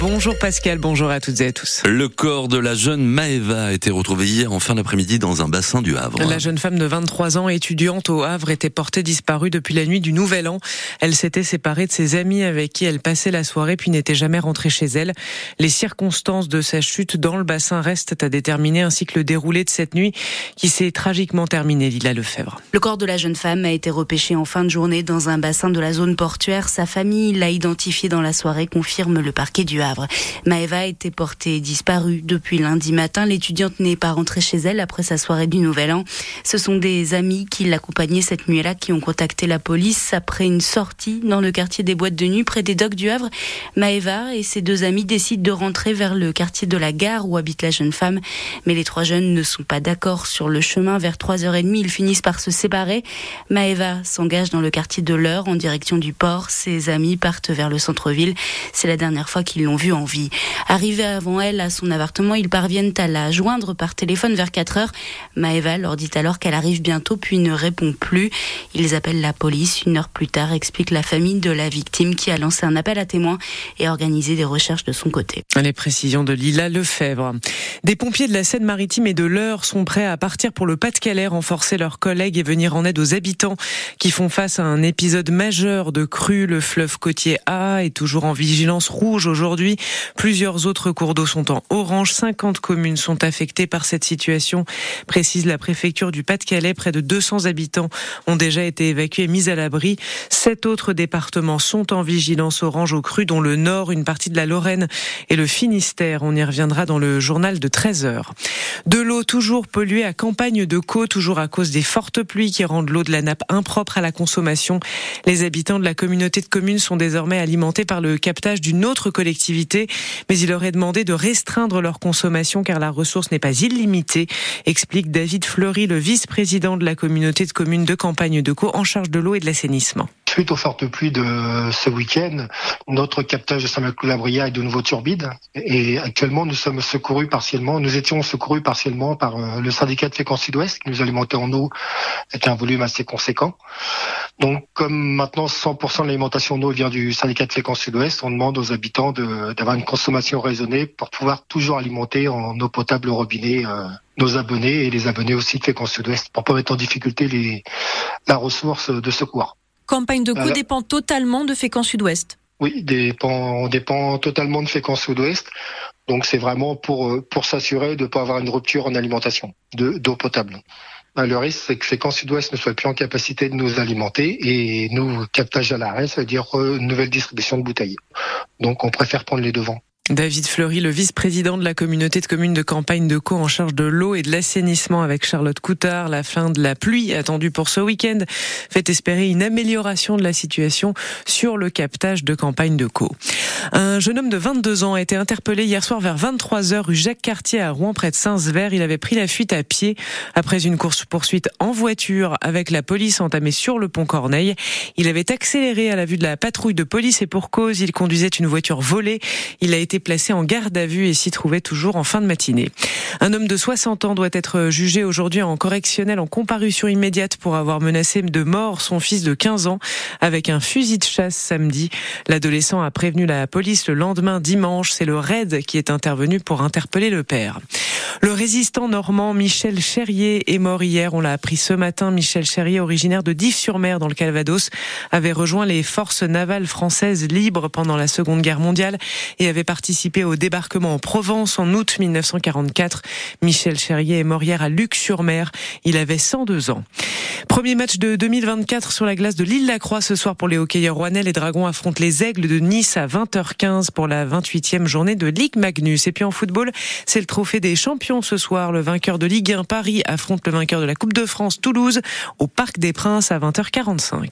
Bonjour Pascal, bonjour à toutes et à tous. Le corps de la jeune Maëva a été retrouvé hier en fin d'après-midi dans un bassin du Havre. La jeune femme de 23 ans, étudiante au Havre, était portée disparue depuis la nuit du Nouvel An. Elle s'était séparée de ses amis avec qui elle passait la soirée puis n'était jamais rentrée chez elle. Les circonstances de sa chute dans le bassin restent à déterminer ainsi que le déroulé de cette nuit qui s'est tragiquement terminée, Lila Lefebvre. Le corps de la jeune femme a été repêché en fin de journée dans un bassin de la zone portuaire. Sa famille l'a identifié dans la soirée, confirme le parquet du Havre. Maëva a été portée disparue depuis lundi matin. L'étudiante n'est pas rentrée chez elle après sa soirée du Nouvel An. Ce sont des amis qui l'accompagnaient cette nuit-là qui ont contacté la police après une sortie dans le quartier des boîtes de nuit près des docks du Havre. Maëva et ses deux amis décident de rentrer vers le quartier de la gare où habite la jeune femme. Mais les trois jeunes ne sont pas d'accord sur le chemin. Vers 3h30, ils finissent par se séparer. Maëva s'engage dans le quartier de l'Eure en direction du port. Ses amis partent vers le centre-ville. C'est la dernière fois qu'ils l'ont vue en vie. Arrivé avant elle à son appartement, ils parviennent à la joindre par téléphone vers 4 heures. Maëva leur dit alors qu'elle arrive bientôt puis ne répond plus. Ils appellent la police. Une heure plus tard, explique la famille de la victime qui a lancé un appel à témoins et organisé des recherches de son côté. Les précisions de Lila Lefebvre. Des pompiers de la Seine-Maritime et de l'Eure sont prêts à partir pour le Pas-de-Calais, renforcer leurs collègues et venir en aide aux habitants qui font face à un épisode majeur de crue. Le fleuve côtier A est toujours en vigilance rouge aujourd'hui. Plusieurs autres cours d'eau sont en orange. 50 communes sont affectées par cette situation, précise la préfecture du Pas-de-Calais. Près de 200 habitants ont déjà été évacués et mis à l'abri. Sept autres départements sont en vigilance orange au cru, dont le Nord, une partie de la Lorraine et le Finistère. On y reviendra dans le journal de 13 heures. De l'eau toujours polluée à Campagne de Caux, toujours à cause des fortes pluies qui rendent l'eau de la nappe impropre à la consommation. Les habitants de la communauté de communes sont désormais alimentés par le captage d'une autre collectivité, mais il aurait demandé de restreindre leur consommation car la ressource n'est pas illimitée, explique David Fleury, le vice-président de la communauté de communes de Campagne de Caux en charge de l'eau et de l'assainissement. Suite aux fortes pluies de ce week-end, notre captage de Saint-Maclou-la-Bria est de nouveau turbide et actuellement nous sommes secourus partiellement, nous étions secourus partiellement par euh, le syndicat de Fécamp Sud-Ouest qui nous alimentait en eau avec un volume assez conséquent. Donc comme maintenant 100% de l'alimentation en eau vient du syndicat de Fécamp Sud-Ouest, on demande aux habitants d'avoir une consommation raisonnée pour pouvoir toujours alimenter en eau potable au robinet euh, nos abonnés et les abonnés aussi de Fécamp Sud-Ouest pour pas mettre en difficulté les, la ressource de secours. Campagne de Voilà. dépend totalement de Fécamp Sud-Ouest. Oui, dépend, on dépend totalement de Fécamp Sud-Ouest. Donc c'est vraiment pour euh, pour s'assurer de ne pas avoir une rupture en alimentation de d'eau potable. Ben, Le risque, c'est que Fécamp Sud-Ouest ne soit plus en capacité de nous alimenter et nous, captage à l'arrêt, ça veut dire euh, nouvelle distribution de bouteilles. Donc on préfère prendre les devants. David Fleury, le vice-président de la communauté de communes de campagne de Caux en charge de l'eau et de l'assainissement avec Charlotte Coutard. La fin de la pluie attendue pour ce week-end fait espérer une amélioration de la situation sur le captage de campagne de Caux. Un jeune homme de 22 ans a été interpellé hier soir vers 23h rue Jacques Cartier à Rouen près de Saint-Sever. Il avait pris la fuite à pied après une course-poursuite en voiture avec la police entamée sur le pont Corneille. Il avait accéléré à la vue de la patrouille de police et pour cause, il conduisait une voiture volée. Il a été placé en garde à vue et s'y trouvait toujours en fin de matinée. Un homme de 60 ans doit être jugé aujourd'hui en correctionnel en comparution immédiate pour avoir menacé de mort son fils de 15 ans avec un fusil de chasse samedi. L'adolescent a prévenu la police le lendemain dimanche. C'est le RAID qui est intervenu pour interpeller le père. Le résistant normand Michel Cherrier est mort hier. On l'a appris ce matin. Michel Cherrier, originaire de Dives-sur-Mer dans le Calvados, avait rejoint les forces navales françaises libres pendant la Seconde Guerre mondiale et avait participé au débarquement en Provence en août 1944. Michel Cherrier est mort hier à Luc-sur-Mer. Il avait 102 ans. Premier match de 2024 sur la glace de l'île-la-Croix ce soir pour les hockeyeurs rouennais. Les Dragons affrontent les Aigles de Nice à 20h15 pour la 28e journée de Ligue Magnus. Et puis en football, c'est le trophée des champions ce soir. Le vainqueur de Ligue 1 Paris affronte le vainqueur de la Coupe de France Toulouse au Parc des Princes à 20h45.